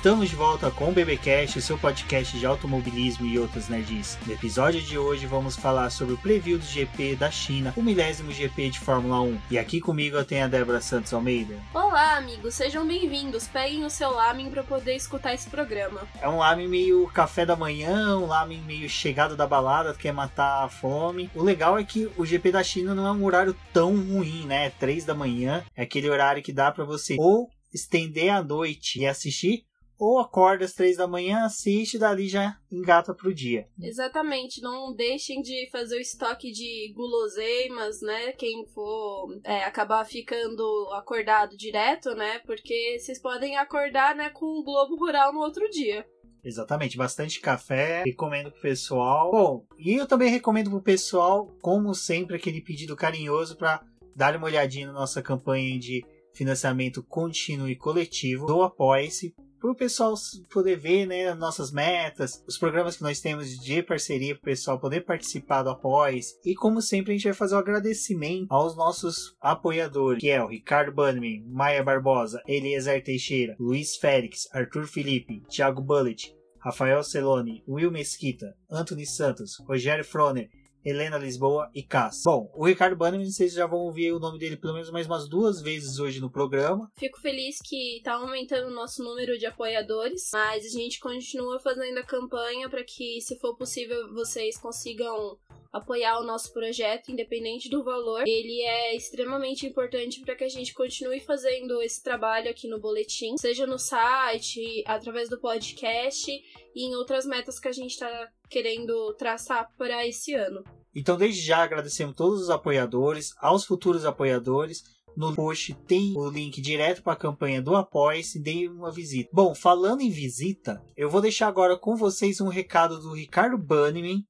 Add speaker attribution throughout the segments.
Speaker 1: Estamos de volta com o BBcast, o seu podcast de automobilismo e outras nerds. No episódio de hoje vamos falar sobre o preview do GP da China, o milésimo GP de Fórmula 1. E aqui comigo eu tenho a Débora Santos Almeida.
Speaker 2: Olá, amigos, sejam bem-vindos. Peguem o seu lamen para poder escutar esse programa.
Speaker 1: É um lamen meio café da manhã, um lamen meio chegado da balada, quer matar a fome. O legal é que o GP da China não é um horário tão ruim, né? Três da manhã é aquele horário que dá para você ou estender a noite e assistir, ou acorda às três da manhã, assiste e dali já engata pro dia.
Speaker 2: Exatamente, não deixem de fazer o estoque de guloseimas, né? Quem for é, acabar ficando acordado direto, né? Porque vocês podem acordar né, com o Globo Rural no outro dia.
Speaker 1: Exatamente, bastante café, recomendo pro pessoal. Bom, e eu também recomendo pro pessoal, como sempre, aquele pedido carinhoso para dar uma olhadinha na nossa campanha de financiamento contínuo e coletivo do Apoia-se para o pessoal poder ver né, nossas metas, os programas que nós temos de parceria para o pessoal poder participar do Apoies. E como sempre, a gente vai fazer um agradecimento aos nossos apoiadores, que é o Ricardo Bannerman, Maia Barbosa, Eliezer Teixeira, Luiz Félix, Arthur Felipe, Thiago Bullet, Rafael Celone, Will Mesquita, Anthony Santos, Rogério Froner, Helena Lisboa e Cass. Bom, o Ricardo Bannerman, vocês já vão ouvir o nome dele pelo menos mais umas duas vezes hoje no programa.
Speaker 2: Fico feliz que tá aumentando o nosso número de apoiadores, mas a gente continua fazendo a campanha para que, se for possível, vocês consigam apoiar o nosso projeto, independente do valor. Ele é extremamente importante para que a gente continue fazendo esse trabalho aqui no boletim, seja no site, através do podcast e em outras metas que a gente está querendo traçar para esse ano.
Speaker 1: Então, desde já agradecemos todos os apoiadores, aos futuros apoiadores. No post tem o link direto para a campanha do Apoia-se, dê uma visita. Bom, falando em visita, eu vou deixar agora com vocês um recado do Ricardo Bannerman,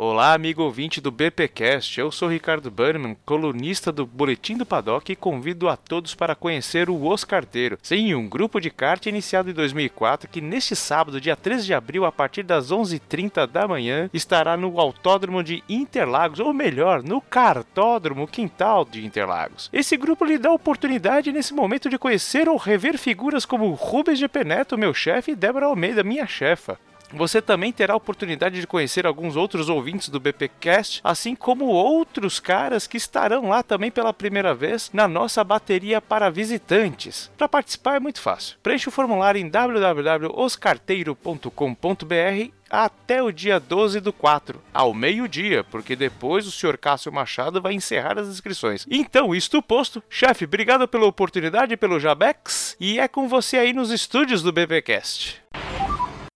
Speaker 3: Olá, amigo ouvinte do BPcast. Eu sou Ricardo Burman, colunista do Boletim do Paddock e convido a todos para conhecer o Os Carteiro. Sim, um grupo de kart iniciado em 2004 que neste sábado, dia 13 de abril, a partir das 11h30 da manhã, estará no Autódromo de Interlagos, ou melhor, no Cartódromo Quintal de Interlagos. Esse grupo lhe dá a oportunidade nesse momento de conhecer ou rever figuras como Rubens de Peneto, meu chefe, e Débora Almeida, minha chefa. Você também terá a oportunidade de conhecer alguns outros ouvintes do BPcast, assim como outros caras que estarão lá também pela primeira vez na nossa bateria para visitantes. Para participar é muito fácil. Preencha o formulário em www.oscarteiro.com.br até o dia 12 do 4, ao meio-dia, porque depois o Sr. Cássio Machado vai encerrar as inscrições. Então, isto posto, chefe, obrigado pela oportunidade, pelo Jabex, e é com você aí nos estúdios do BBcast.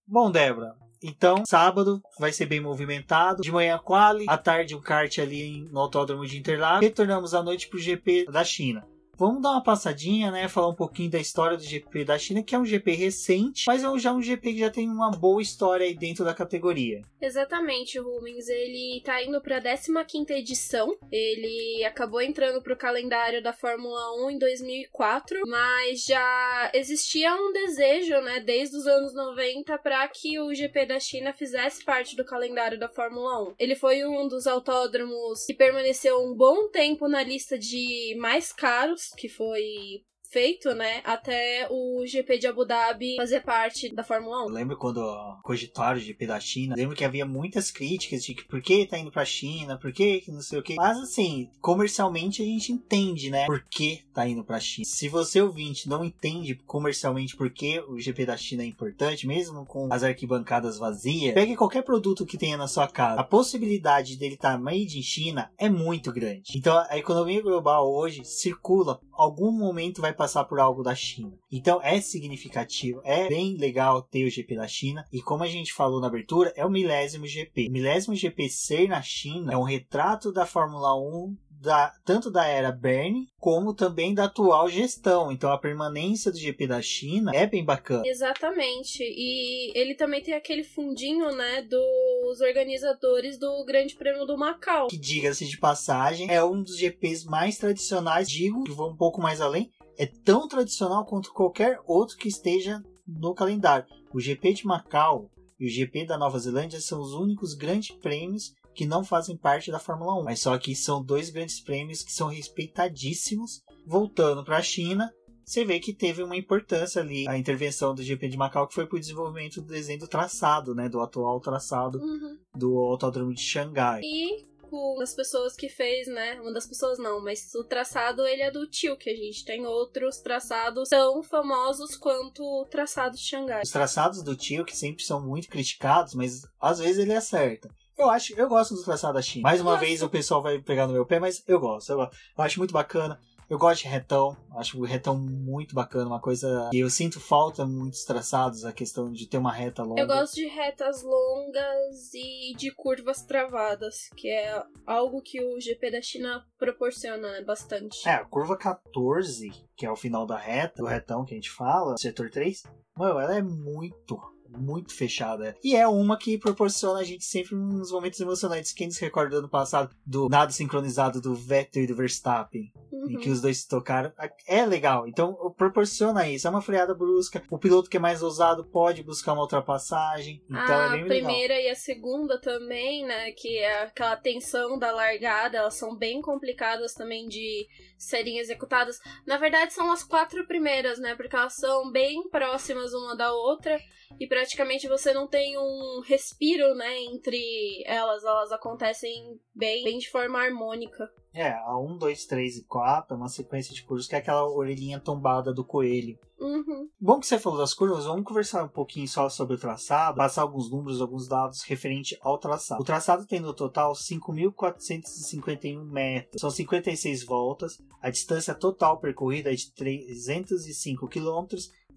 Speaker 1: Bom, Débora, então, sábado vai ser bem movimentado. De manhã, quali. À tarde, um kart ali no Autódromo de Interlagos. Retornamos à noite para o GP da China. Vamos dar uma passadinha, né? Falar um pouquinho da história do GP da China, que é um GP recente, mas é já um GP que já tem uma boa história aí dentro da categoria.
Speaker 2: Exatamente, Rubens. Ele tá indo pra 15 edição. Ele acabou entrando pro calendário da Fórmula 1 em 2004, mas já existia um desejo, né, desde os anos 90 para que o GP da China fizesse parte do calendário da Fórmula 1. Ele foi um dos autódromos que permaneceu um bom tempo na lista de mais caros que foi feito, né, até o GP de Abu Dhabi fazer parte da Fórmula 1.
Speaker 1: Eu lembro quando cogitaram o GP da China, lembro que havia muitas críticas de que por que tá indo pra China, por que não sei o que. Mas assim, comercialmente a gente entende, né, por que tá indo pra China. Se você ouvinte não entende comercialmente por que o GP da China é importante, mesmo com as arquibancadas vazias, pegue qualquer produto que tenha na sua casa. A possibilidade dele estar tá made in China é muito grande. Então a economia global hoje circula, algum momento vai passar por algo da China. Então é significativo, é bem legal ter o GP da China. E como a gente falou na abertura, é o milésimo GP. O milésimo GP ser na China é um retrato da Fórmula 1 da, tanto da era Bernie como também da atual gestão. Então a permanência do GP da China é bem bacana.
Speaker 2: Exatamente. E ele também tem aquele fundinho, né, dos organizadores do Grande Prêmio do Macau.
Speaker 1: Que diga-se de passagem, é um dos GPs mais tradicionais, digo, que vou um pouco mais além, é tão tradicional quanto qualquer outro que esteja no calendário. O GP de Macau e o GP da Nova Zelândia são os únicos grandes prêmios que não fazem parte da Fórmula 1. Mas só que são dois grandes prêmios que são respeitadíssimos. Voltando para a China, você vê que teve uma importância ali a intervenção do GP de Macau, que foi para o desenvolvimento do desenho do traçado, né? Do atual traçado
Speaker 2: Uhum.
Speaker 1: do Autódromo de Xangai.
Speaker 2: E uma das pessoas que fez, né? Uma das pessoas não, mas o traçado ele é do tio, que a gente tem outros traçados tão famosos quanto o traçado de Xangai.
Speaker 1: Os traçados do tio, que sempre são muito criticados, mas às vezes ele acerta. Eu acho, eu gosto dos traçados da China. Mais uma
Speaker 2: Nossa.
Speaker 1: vez o pessoal vai pegar no meu pé, mas eu gosto, eu gosto. Eu acho muito bacana. Eu gosto de retão, acho o retão muito bacana, uma coisa que eu sinto falta muitos traçados, a questão de ter uma reta longa.
Speaker 2: Eu gosto de retas longas e de curvas travadas, que é algo que o GP da China proporciona né, bastante.
Speaker 1: É, a curva 14, que é o final da reta, do retão que a gente fala, setor 3, mano, ela é muito, muito fechada. E é uma que proporciona a gente sempre uns momentos emocionantes. Quem se recorda do ano passado do nado sincronizado do Vettel e do Verstappen, em
Speaker 2: Uhum.
Speaker 1: que os dois se tocaram, é legal. Então proporciona isso. É uma freada brusca. O piloto que é mais ousado pode buscar uma ultrapassagem. Então
Speaker 2: a
Speaker 1: é bem legal.
Speaker 2: primeira e a segunda também, né? Que é aquela tensão da largada, elas são bem complicadas também de serem executadas. Na verdade, são as quatro primeiras, né? Porque elas são bem próximas uma da outra e praticamente você não tem um respiro, né? Entre elas, elas acontecem bem, bem de forma harmônica.
Speaker 1: É, a 1, 2, 3 e 4 é uma sequência de curvas que é aquela orelhinha tombada do coelho.
Speaker 2: Uhum.
Speaker 1: Bom que você falou das curvas, vamos conversar um pouquinho só sobre o traçado, passar alguns números, alguns dados referente ao traçado. O traçado tem no total 5.451 metros, são 56 voltas, a distância total percorrida é de 305 km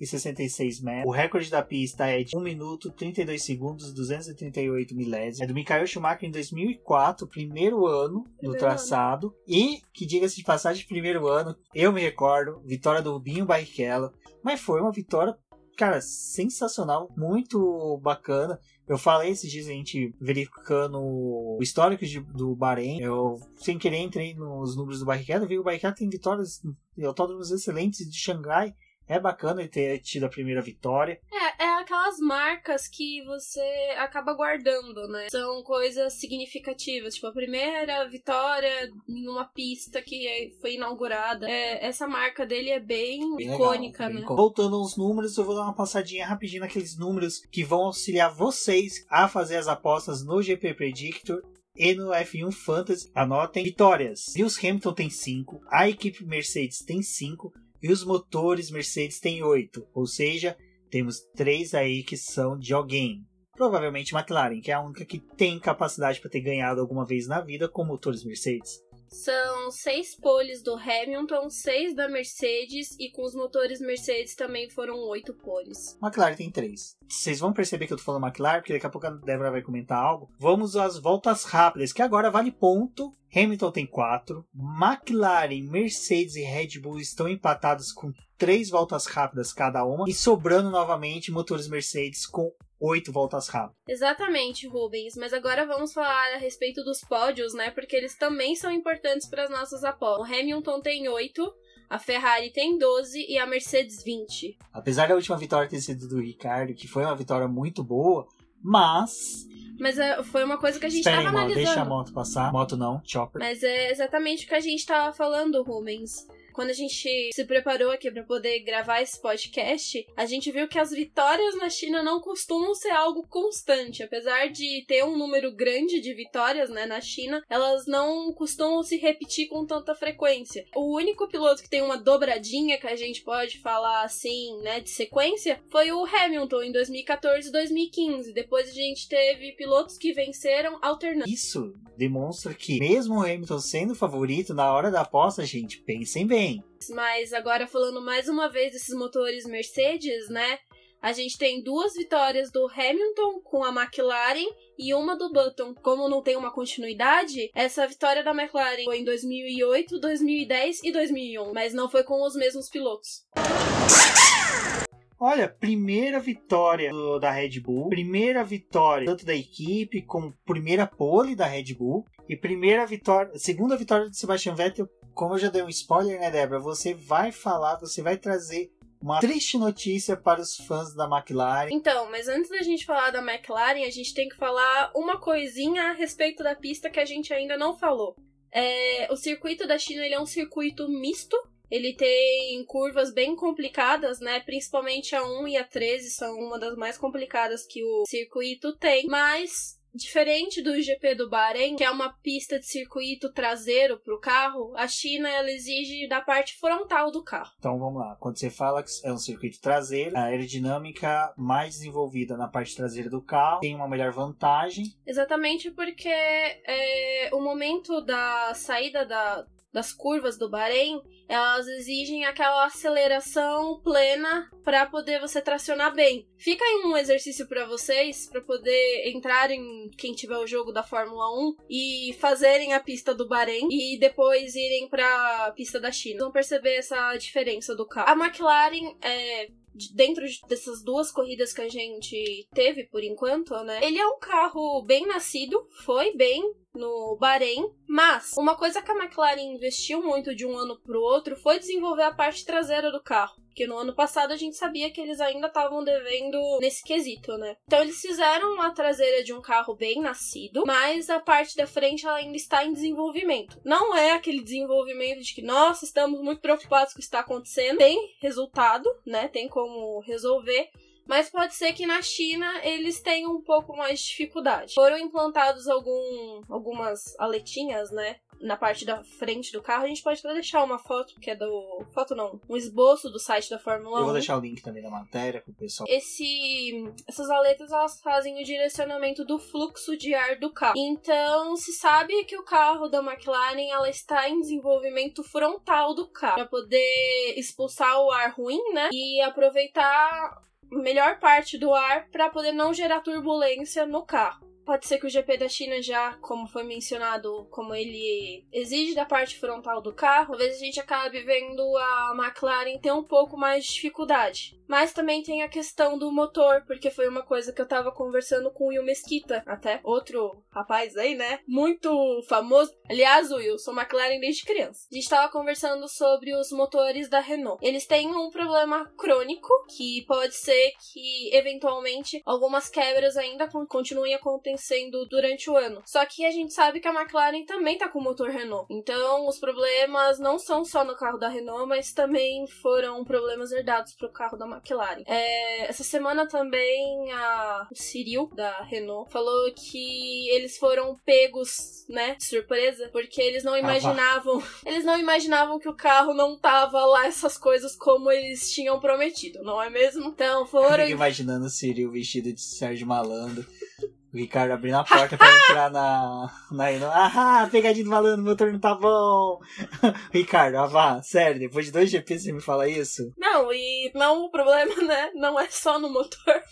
Speaker 1: e 66 metros. O recorde da pista é de 1 minuto 32 segundos 238 milésimos. É do Michael Schumacher em 2004, primeiro ano do
Speaker 2: Primeiro
Speaker 1: traçado. E, que diga-se de passagem, primeiro ano, eu me recordo, vitória do Rubinho Barrichello. Mas foi uma vitória, cara, sensacional, muito bacana. Eu falei esses dias a gente verificando o histórico de- do Bahrein. Eu, sem querer, entrei nos números do Barrichello. Vi que o Barrichello tem vitórias em autódromos excelentes de Xangai. É bacana ele ter tido a primeira vitória.
Speaker 2: É, é aquelas marcas que você acaba guardando, né? São coisas significativas. Tipo, a primeira vitória em uma pista que é- foi inaugurada. É, essa marca dele é bem,
Speaker 1: Bem legal,
Speaker 2: icônica,
Speaker 1: bem
Speaker 2: né?
Speaker 1: Voltando aos números, eu vou dar uma passadinha rapidinho naqueles números que vão auxiliar vocês a fazer as apostas no GP Predictor e no F1 Fantasy. Anotem vitórias. Lewis Hamilton tem 5, a equipe Mercedes tem 5 e os motores Mercedes tem 8. Ou seja, temos três aí que são de alguém. Provavelmente McLaren, que é a única que tem capacidade para ter ganhado alguma vez na vida com motores Mercedes.
Speaker 2: São seis poles do Hamilton, seis da Mercedes e com os motores Mercedes também foram oito poles.
Speaker 1: McLaren tem três. Vocês vão perceber que eu tô falando McLaren, porque daqui a pouco a Débora vai comentar algo. Vamos às voltas rápidas, que agora vale ponto. Hamilton tem quatro. McLaren, Mercedes e Red Bull estão empatados com três voltas rápidas cada uma. E sobrando novamente motores Mercedes com oito voltas rápidas.
Speaker 2: Exatamente, Rubens. Mas agora vamos falar a respeito dos pódios, né? Porque eles também são importantes para as nossas apostas. O Hamilton tem oito, a Ferrari tem 12 e a Mercedes 20.
Speaker 1: Apesar da última vitória ter sido do Ricardo, que foi uma vitória muito boa, mas.
Speaker 2: Mas é, foi uma coisa que a gente
Speaker 1: Espera aí,
Speaker 2: tava
Speaker 1: moto, deixa a
Speaker 2: analisando.
Speaker 1: moto passar. Moto não, chopper.
Speaker 2: Mas é exatamente o que a gente tava falando, Rubens. Quando a gente se preparou aqui para poder gravar esse podcast, a gente viu que as vitórias na China não costumam ser algo constante. Apesar de ter um número grande de vitórias né, na China, elas não costumam se repetir com tanta frequência. O único piloto que tem uma dobradinha que a gente pode falar assim, né, de sequência, foi o Hamilton em 2014 e 2015. Depois a gente teve pilotos que venceram alternando.
Speaker 1: Isso demonstra que, mesmo o Hamilton sendo favorito, na hora da aposta, gente, pensem bem.
Speaker 2: Mas agora falando mais uma vez desses motores Mercedes, né? A gente tem duas vitórias do Hamilton com a McLaren e uma do Button. Como não tem uma continuidade, essa vitória da McLaren foi em 2008, 2010 e 2001, mas não foi com os mesmos pilotos.
Speaker 1: Olha, primeira vitória do- da Red Bull, primeira vitória tanto da equipe como primeira pole da Red Bull e primeira vitória, segunda vitória de Sebastian Vettel. Como eu já dei um spoiler, né, Débora? Você vai falar, você vai trazer uma triste notícia para os fãs da McLaren.
Speaker 2: Então, mas antes da gente falar da McLaren, a gente tem que falar uma coisinha a respeito da pista que a gente ainda não falou. É, o circuito da China ele é um circuito misto, Ele tem curvas bem complicadas, né? Principalmente a 1 e a 13 são uma das mais complicadas que o circuito tem, mas Diferente do GP do Bahrein, que é uma pista de circuito traseiro para o carro, a China ela exige da parte frontal do carro.
Speaker 1: Então vamos lá. Quando você fala que é um circuito traseiro, a aerodinâmica mais desenvolvida na parte traseira do carro tem uma melhor vantagem.
Speaker 2: Exatamente porque é, o momento da saída da, das curvas do Bahrein, elas exigem aquela aceleração plena para poder você tracionar bem. Fica aí um exercício para vocês, para poder entrarem, quem tiver o jogo da Fórmula 1, e fazerem a pista do Bahrein e depois irem para a pista da China. Vão perceber essa diferença do carro. A McLaren é dentro dessas duas corridas que a gente teve por enquanto, né? Ele é um carro bem nascido, foi bem no Bahrein, mas uma coisa que a McLaren investiu muito de um ano para o outro foi desenvolver a parte traseira do carro. Porque no ano passado a gente sabia que eles ainda estavam devendo nesse quesito, né? Então eles fizeram uma traseira de um carro bem nascido, mas a parte da frente ainda está em desenvolvimento. Não é aquele desenvolvimento de que, nossa, estamos muito preocupados com o que está acontecendo. Tem resultado, né? Tem como resolver. Mas pode ser que na China eles tenham um pouco mais de dificuldade. Foram implantados algum, algumas aletinhas, né? na parte da frente do carro. A gente pode até deixar uma foto, que é do. Foto não, um esboço do site da Fórmula 1.
Speaker 1: Eu vou deixar o link também da matéria pro pessoal.
Speaker 2: Esse, essas aletas elas fazem o direcionamento do fluxo de ar do carro. Então se sabe que o carro da McLaren ela está em desenvolvimento frontal do carro para poder expulsar o ar ruim, né? E aproveitar melhor parte do ar para poder não gerar turbulência no carro. Pode ser que o GP da China já, como foi mencionado, como ele exige da parte frontal do carro, talvez a gente acabe vendo a McLaren ter um pouco mais de dificuldade. Mas também tem a questão do motor, porque foi uma coisa que eu tava conversando com o Will Mesquita, até outro rapaz aí, né? Muito famoso. Aliás, Will, eu sou McLaren desde criança. A gente tava conversando sobre os motores da Renault. Eles têm um problema crônico, que pode ser que eventualmente algumas quebras ainda continuem acontecendo durante o ano. Só que a gente sabe que a McLaren também tá com o motor Renault. Então, os problemas não são só no carro da Renault, mas também foram problemas herdados pro carro da McLaren. É, essa semana também a, o Cyril, da Renault, falou que eles foram pegos, né, de surpresa, porque eles não imaginavam, ah, eles não imaginavam que o carro não tava lá essas coisas como eles tinham prometido, não é mesmo? Então foram...
Speaker 1: Eu imaginando o Cyril vestido de Sérgio Malandro. O Ricardo abrindo a porta pra entrar na. na ah, pegadinha do malandro, meu motor não tá bom. Ricardo, ah, vá, sério, depois de dois GPs você me fala isso?
Speaker 2: Não, e não, o problema, né? Não é só no motor.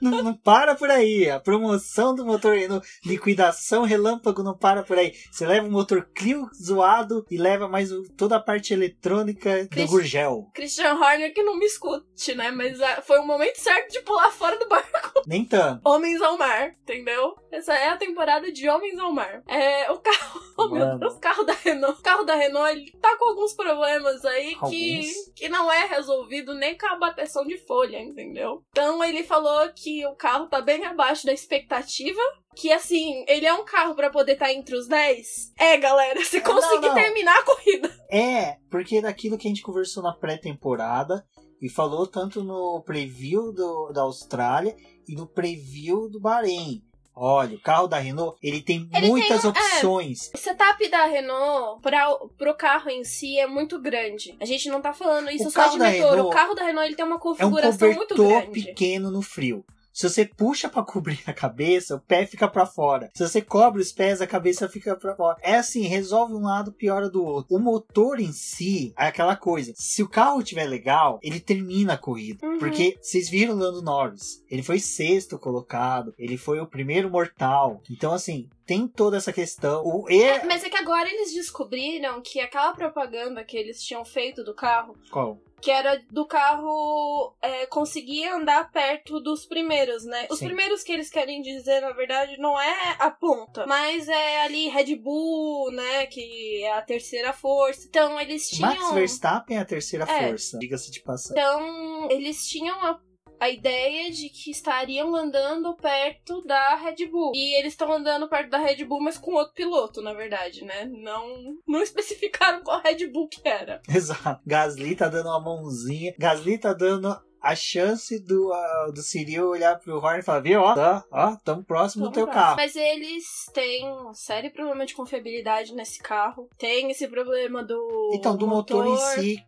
Speaker 1: Não, não, para por aí. A promoção do motor no liquidação relâmpago não para por aí. Você leva o motor Clio zoado e leva mais o, toda a parte eletrônica Christ, do Gurgel.
Speaker 2: Christian Horner que não me escute, né? Mas ah, foi o momento certo de pular fora do barco.
Speaker 1: Nem tanto.
Speaker 2: Homens ao mar, entendeu? Essa é a temporada de Homens ao Mar. É, o carro, oh meu Deus, o carro da Renault. O carro da Renault, ele tá com alguns problemas aí que, que não é resolvido nem com a bateção de folha, entendeu? Então ele falou que o carro tá bem abaixo da expectativa. Que assim, ele é um carro para poder estar tá entre os 10? É, galera, se conseguir terminar a corrida.
Speaker 1: É, porque daquilo que a gente conversou na pré-temporada e falou tanto no preview do, da Austrália e no preview do Bahrein. Olha, o carro da Renault, ele tem ele muitas tem, é, opções.
Speaker 2: É, o setup da Renault para pro carro em si é muito grande. A gente não tá falando isso o só de motor. Renault o carro da Renault ele tem uma configuração é um muito grande.
Speaker 1: pequeno no frio. Se você puxa para cobrir a cabeça, o pé fica para fora. Se você cobre os pés, a cabeça fica para fora. É assim, resolve um lado, piora do outro. O motor em si é aquela coisa. Se o carro tiver legal, ele termina a corrida. Uhum. Porque vocês viram o Lando Norris. Ele foi sexto colocado. Ele foi o primeiro mortal. Então, assim, tem toda essa questão. O e...
Speaker 2: é, mas é que agora eles descobriram que aquela propaganda que eles tinham feito do carro.
Speaker 1: Qual?
Speaker 2: Que era do carro é, conseguir andar perto dos primeiros, né? Os Sim. primeiros que eles querem dizer, na verdade, não é a ponta, mas é ali Red Bull, né? Que é a terceira força. Então eles tinham.
Speaker 1: Max Verstappen é a terceira é. força, diga-se de passagem.
Speaker 2: Então eles tinham a a ideia de que estariam andando perto da Red Bull. E eles estão andando perto da Red Bull, mas com outro piloto, na verdade, né? Não, não especificaram qual Red Bull que era.
Speaker 1: Exato. Gasly tá dando uma mãozinha. Gasly tá dando a chance do, uh, do Cyril olhar pro Horner e falar, viu, ó, tá, ó, tamo próximo
Speaker 2: Tamo
Speaker 1: do teu
Speaker 2: próximo.
Speaker 1: carro.
Speaker 2: Mas eles têm um sério problema de confiabilidade nesse carro. Tem esse problema do.
Speaker 1: Então, do motor, em si,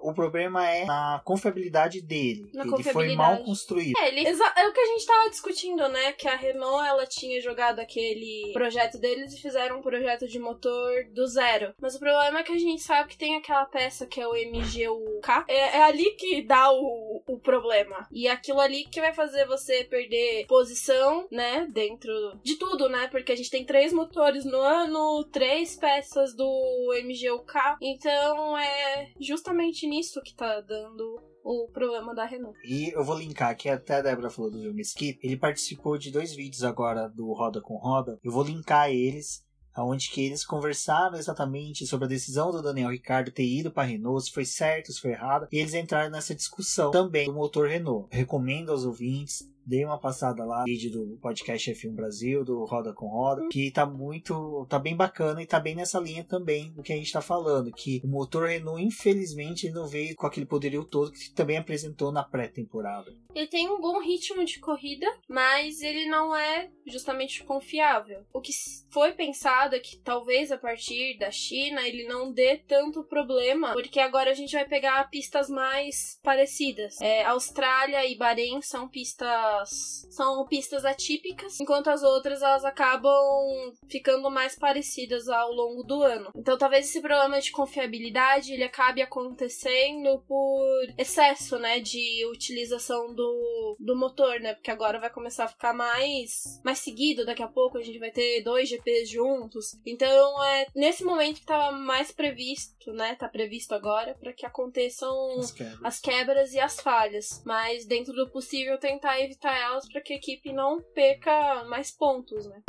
Speaker 1: o problema é na confiabilidade dele.
Speaker 2: Na
Speaker 1: ele foi
Speaker 2: confiabilidade.
Speaker 1: mal construído.
Speaker 2: É, ele, é o que a gente tava discutindo, né? Que a Renault ela tinha jogado aquele projeto deles e fizeram um projeto de motor do zero. Mas o problema é que a gente sabe que tem aquela peça que é o MGUK. É, é ali que dá o, o problema. E é aquilo ali que vai fazer você perder posição, né? Dentro de tudo, né? Porque a gente tem três motores no ano, três peças do MGUK. Então é justamente nisso que tá dando o problema da Renault.
Speaker 1: E eu vou linkar aqui, até a Débora falou do Will Skip. Ele participou de dois vídeos agora do Roda com Roda. Eu vou linkar eles, onde que eles conversaram exatamente sobre a decisão do Daniel Ricciardo ter ido para Renault, se foi certo, se foi errado. E eles entraram nessa discussão também do motor Renault. Recomendo aos ouvintes. Dei uma passada lá no vídeo do podcast F1 Brasil, do Roda com Roda, que tá muito, tá bem bacana e tá bem nessa linha também do que a gente tá falando, que o motor Renault, infelizmente, não veio com aquele poderio todo que também apresentou na pré-temporada.
Speaker 2: Ele tem um bom ritmo de corrida, mas ele não é justamente confiável. O que foi pensado é que talvez a partir da China ele não dê tanto problema, porque agora a gente vai pegar pistas mais parecidas. É, Austrália e Bahrein são pistas são pistas atípicas, enquanto as outras elas acabam ficando mais parecidas ao longo do ano. Então talvez esse problema de confiabilidade ele acabe acontecendo por excesso, né, de utilização do, do motor, né? Porque agora vai começar a ficar mais mais seguido, daqui a pouco a gente vai ter dois GPs juntos. Então é nesse momento que tava mais previsto, né? Tá previsto agora para que aconteçam
Speaker 1: As quebras.
Speaker 2: as quebras e as falhas, mas dentro do possível tentar evitar elas para que a equipe não perca mais pontos, né?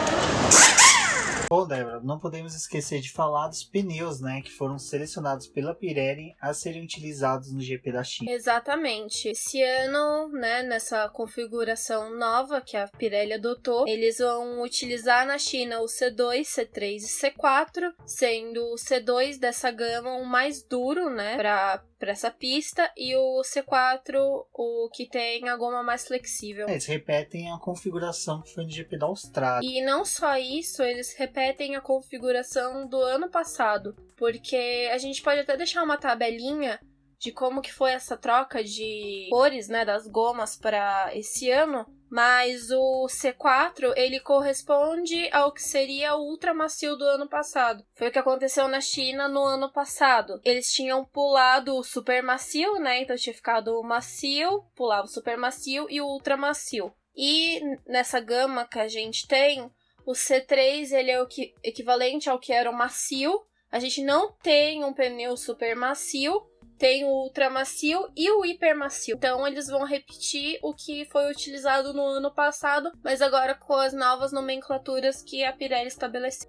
Speaker 1: Bom, Débora, não podemos esquecer de falar dos pneus, né, que foram selecionados pela Pirelli a serem utilizados no GP da China.
Speaker 2: Exatamente. Esse ano, né, nessa configuração nova que a Pirelli adotou, eles vão utilizar na China o C2, C3 e C4, sendo o C2 dessa gama o mais duro, né, para para essa pista e o C4 o que tem a goma mais flexível.
Speaker 1: É, Eles repetem a configuração que foi no GP da Austrália.
Speaker 2: E não só isso, eles repetem a configuração do ano passado, porque a gente pode até deixar uma tabelinha de como que foi essa troca de cores, né, das gomas para esse ano, mas o C4 ele corresponde ao que seria o ultra macio do ano passado. Foi o que aconteceu na China no ano passado. Eles tinham pulado o super macio, né? Então tinha ficado o macio, pulava o super macio e o ultra macio. E nessa gama que a gente tem, o C3 ele é o que, equivalente ao que era o macio. A gente não tem um pneu super macio, tem o ultra macio e o hiper macio. Então eles vão repetir o que foi utilizado no ano passado, mas agora com as novas nomenclaturas que a Pirelli estabeleceu.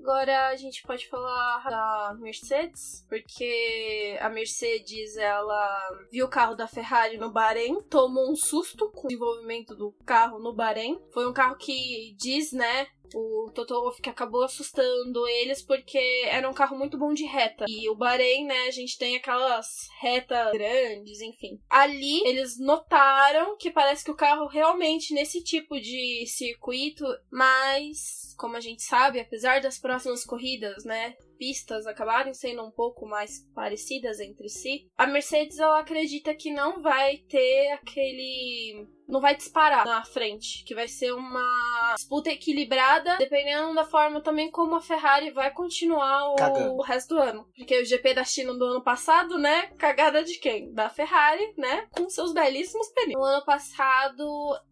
Speaker 2: Agora a gente pode falar da Mercedes, porque a Mercedes ela viu o carro da Ferrari no Bahrein, tomou um susto com o desenvolvimento do carro no Bahrein. Foi um carro que diz, né, o Toto Wolff que acabou assustando eles porque era um carro muito bom de reta. E o Bahrein, né, a gente tem aquelas retas grandes, enfim. Ali eles notaram que parece que o carro realmente nesse tipo de circuito, mas como a gente sabe, apesar das próximas corridas, né, pistas acabarem sendo um pouco mais parecidas entre si, a Mercedes ela acredita que não vai ter aquele não vai disparar na frente, que vai ser uma disputa equilibrada, dependendo da forma também como a Ferrari vai continuar o,
Speaker 1: Cagando.
Speaker 2: resto do ano. Porque o GP da China do ano passado, né, cagada de quem? Da Ferrari, né, com seus belíssimos pneus. No ano passado,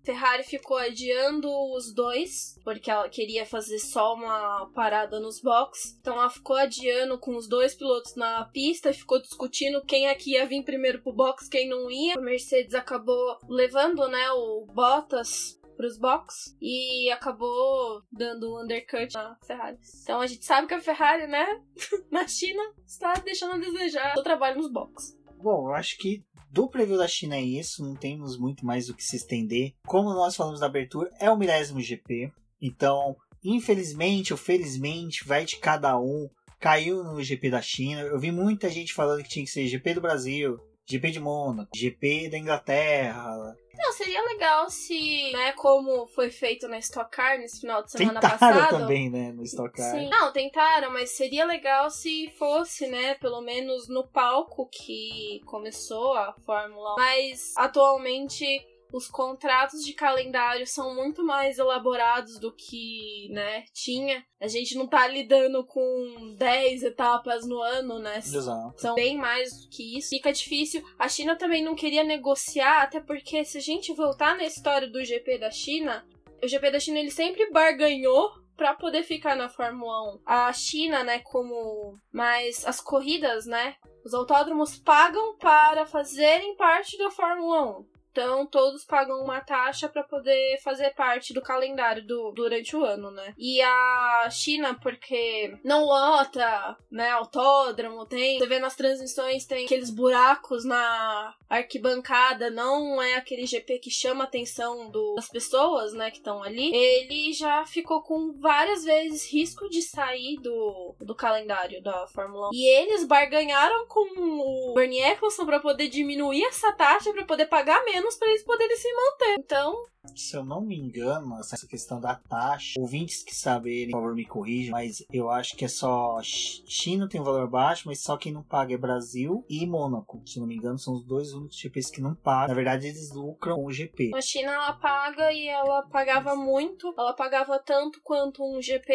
Speaker 2: Ferrari ficou adiando os dois, porque ela queria fazer só uma parada nos box. Então ela ficou adiando com os dois pilotos na pista, ficou discutindo quem é que ia vir primeiro pro box, quem não ia. A Mercedes acabou levando, né, o Bottas pros box e acabou dando um undercut na Ferrari. Então a gente sabe que a Ferrari, né, na China, está deixando a desejar o trabalho nos box.
Speaker 1: Bom, eu acho que do preview da China é isso, não temos muito mais o que se estender. Como nós falamos na abertura, é o milésimo GP, então infelizmente ou felizmente vai de cada um. Caiu no GP da China. Eu vi muita gente falando que tinha que ser GP do Brasil, GP de Mônaco, GP da Inglaterra.
Speaker 2: Não, seria legal se, né, como foi feito na Stock Car nesse final de semana
Speaker 1: Tentaram
Speaker 2: passado.
Speaker 1: também, né, no Stock Car.
Speaker 2: Sim. Não, tentaram, mas seria legal se fosse, né, pelo menos no palco que começou a Fórmula 1. Mas atualmente os contratos de calendário são muito mais elaborados do que, né, tinha. A gente não tá lidando com 10 etapas no ano, né?
Speaker 1: Exato.
Speaker 2: São bem mais do que isso. Fica difícil. A China também não queria negociar, até porque se a gente voltar na história do GP da China, o GP da China ele sempre barganhou para poder ficar na Fórmula 1. A China, né, como mais as corridas, né, os autódromos pagam para fazerem parte da Fórmula 1. Então, todos pagam uma taxa para poder fazer parte do calendário do, durante o ano, né? E a China, porque não lota, né? Autódromo, tem. Você vê nas transmissões, tem aqueles buracos na arquibancada, não é aquele GP que chama a atenção do, das pessoas, né? Que estão ali. Ele já ficou com várias vezes risco de sair do, do calendário da Fórmula 1. E eles barganharam com o Bernie Eccleston para poder diminuir essa taxa, para poder pagar menos para eles poderem se manter. Então,
Speaker 1: Se eu não me engano, essa questão da taxa, ouvintes que saberem, por favor, me corrijam, mas eu acho que é só Ch- China tem um valor baixo, mas só quem não paga é Brasil e Mônaco. Se eu não me engano, são os dois únicos GPs que não pagam. Na verdade, eles lucram com o GP.
Speaker 2: a China ela paga e ela pagava muito. Ela pagava tanto quanto um GP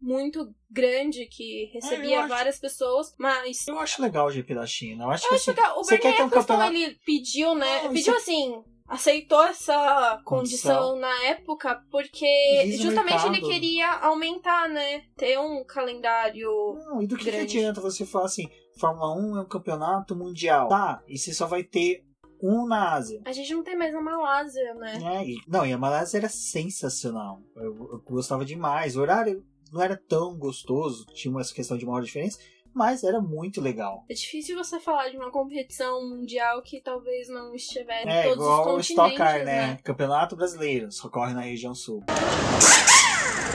Speaker 2: muito grande que
Speaker 1: É,
Speaker 2: recebia
Speaker 1: acho-
Speaker 2: várias pessoas, mas
Speaker 1: Eu acho legal o GP da China. Eu acho
Speaker 2: eu
Speaker 1: que
Speaker 2: acho
Speaker 1: assim,
Speaker 2: que o
Speaker 1: você quer
Speaker 2: Bernie
Speaker 1: ter um
Speaker 2: Eccleston
Speaker 1: campeonato.
Speaker 2: ele pediu, né?
Speaker 1: Não,
Speaker 2: pediu
Speaker 1: isso-
Speaker 2: assim, aceitou essa
Speaker 1: Condição.
Speaker 2: condição na época porque justamente ele queria aumentar, né? Ter um calendário
Speaker 1: Não, e do que, que adianta você falar assim, Fórmula 1 é um campeonato mundial. Tá, e você só vai ter um na Ásia.
Speaker 2: A gente não tem mais a Malásia, né?
Speaker 1: É, e- não, e a Malásia era sensacional. Eu, eu gostava demais. O horário não era tão gostoso, tinha uma questão de uma hora de diferença, mas era muito legal.
Speaker 2: É difícil você falar de uma competição mundial que talvez não estiver em
Speaker 1: É,
Speaker 2: todos
Speaker 1: igual o
Speaker 2: os
Speaker 1: Stock
Speaker 2: continentes,
Speaker 1: Car, né? Campeonato Brasileiro, só corre na região sul.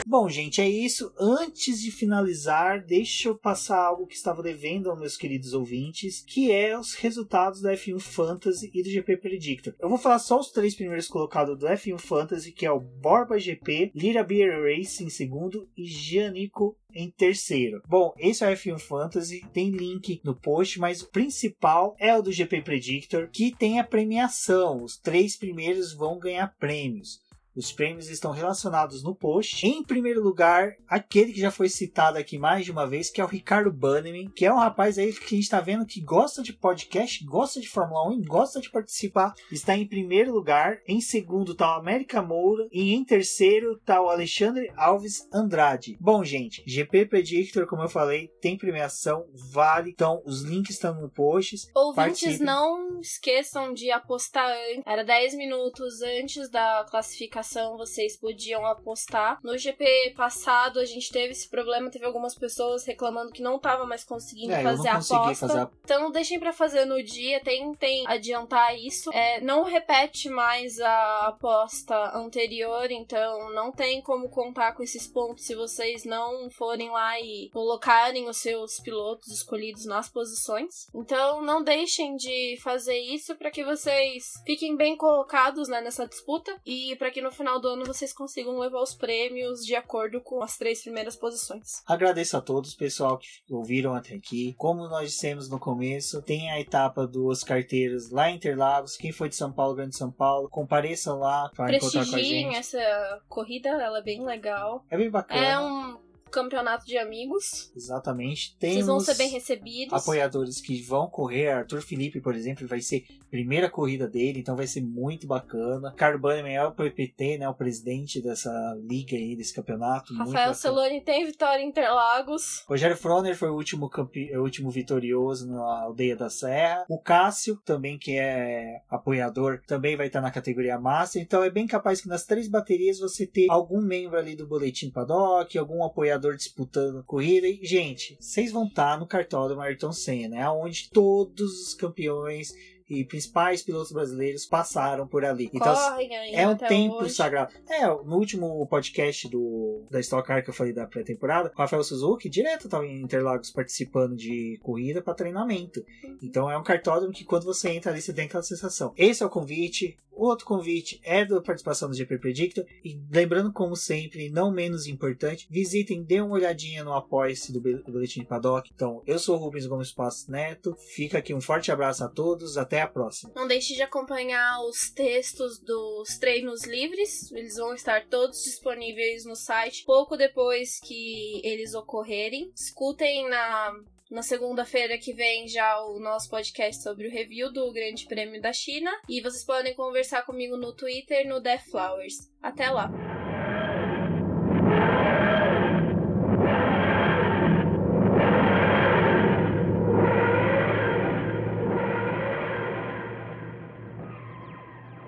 Speaker 1: Bom, gente, é isso. Antes de finalizar, deixa eu passar algo que estava devendo aos meus queridos ouvintes, que é os resultados da F1 Fantasy e do GP Predictor. Eu vou falar só os três primeiros colocados do F1 Fantasy, que é o Borba GP, Lira Beer Race em segundo e Gianico em terceiro. Bom, esse é o F1 Fantasy, tem link no post, mas o principal é o do GP Predictor, que tem a premiação. Os três primeiros vão ganhar prêmios. Os prêmios estão relacionados no post. Em primeiro lugar, aquele que já foi citado aqui mais de uma vez, que é o Ricardo Bannerman, que é um rapaz aí que a gente tá vendo que gosta de podcast, gosta de Fórmula 1 e gosta de participar. Está em primeiro lugar. Em segundo tá o América Moura. E em terceiro tá o Alexandre Alves Andrade. Bom, gente, GP Predictor, como eu falei, tem premiação, vale. Então, os links estão no post.
Speaker 2: Ouvintes,
Speaker 1: Participem.
Speaker 2: não esqueçam de apostar antes. Era 10 minutos antes da classificação, vocês podiam apostar. No GP passado, a gente teve esse problema, teve algumas pessoas reclamando que não tava mais conseguindo
Speaker 1: É,
Speaker 2: fazer a aposta.
Speaker 1: fazer a
Speaker 2: Então deixem pra fazer no dia, tentem adiantar isso. É, não repete mais a aposta anterior, então não tem como contar com esses pontos se vocês não forem lá e colocarem os seus pilotos escolhidos nas posições. Então não deixem de fazer isso para que vocês fiquem bem colocados né, nessa disputa e para que no final do ano vocês consigam levar os prêmios de acordo com as três primeiras posições.
Speaker 1: Agradeço a todos, pessoal, que ouviram até aqui. Como nós dissemos no começo, tem a etapa dos carteiros lá em Interlagos. Quem foi de São Paulo, Grande São Paulo, compareçam lá para encontrar com a gente.
Speaker 2: essa corrida, ela é bem legal.
Speaker 1: É bem bacana.
Speaker 2: É um campeonato de amigos.
Speaker 1: Exatamente.
Speaker 2: Vocês
Speaker 1: Temos
Speaker 2: vão ser bem recebidos.
Speaker 1: apoiadores que vão correr. Arthur Felipe, por exemplo, vai ser a primeira corrida dele, então vai ser muito bacana. Bannerman é o PPT, né, o presidente dessa liga aí, desse campeonato.
Speaker 2: Rafael. Celone tem vitória em Interlagos.
Speaker 1: Rogério Froner foi o último, campe... o último vitorioso na Aldeia da Serra. O Cássio, também que é apoiador, também vai estar na categoria Master. Então é bem capaz que nas três baterias você ter algum membro ali do Boletim Paddock, algum apoiador disputando corrida. E, gente, vocês vão estar no cartódromo Ayrton Senna, né? Onde todos os campeões e principais pilotos brasileiros passaram por ali. Então,
Speaker 2: Correm ainda
Speaker 1: é um tempo
Speaker 2: hoje.
Speaker 1: sagrado. É, no último podcast do, da Stock Car que eu falei da pré-temporada, o Rafael Suzuki direto tava em Interlagos participando de corrida para treinamento. Então é um cartódromo que quando você entra ali, você tem aquela sensação. Esse é o convite. O outro convite é da participação do GP Predictor. E lembrando, como sempre, não menos importante, visitem, dê uma olhadinha no apoia-se do Boletim de Paddock. Então, eu sou o Rubens Gomes Passos Neto. Fica aqui um forte abraço a todos. Até a próxima.
Speaker 2: Não deixe de acompanhar os textos dos treinos livres. Eles vão estar todos disponíveis no site pouco depois que eles ocorrerem. Escutem na, na segunda-feira que vem já o nosso podcast sobre o review do Grande Prêmio da China. E vocês podem conversar comigo no Twitter, no Flowers. Até lá!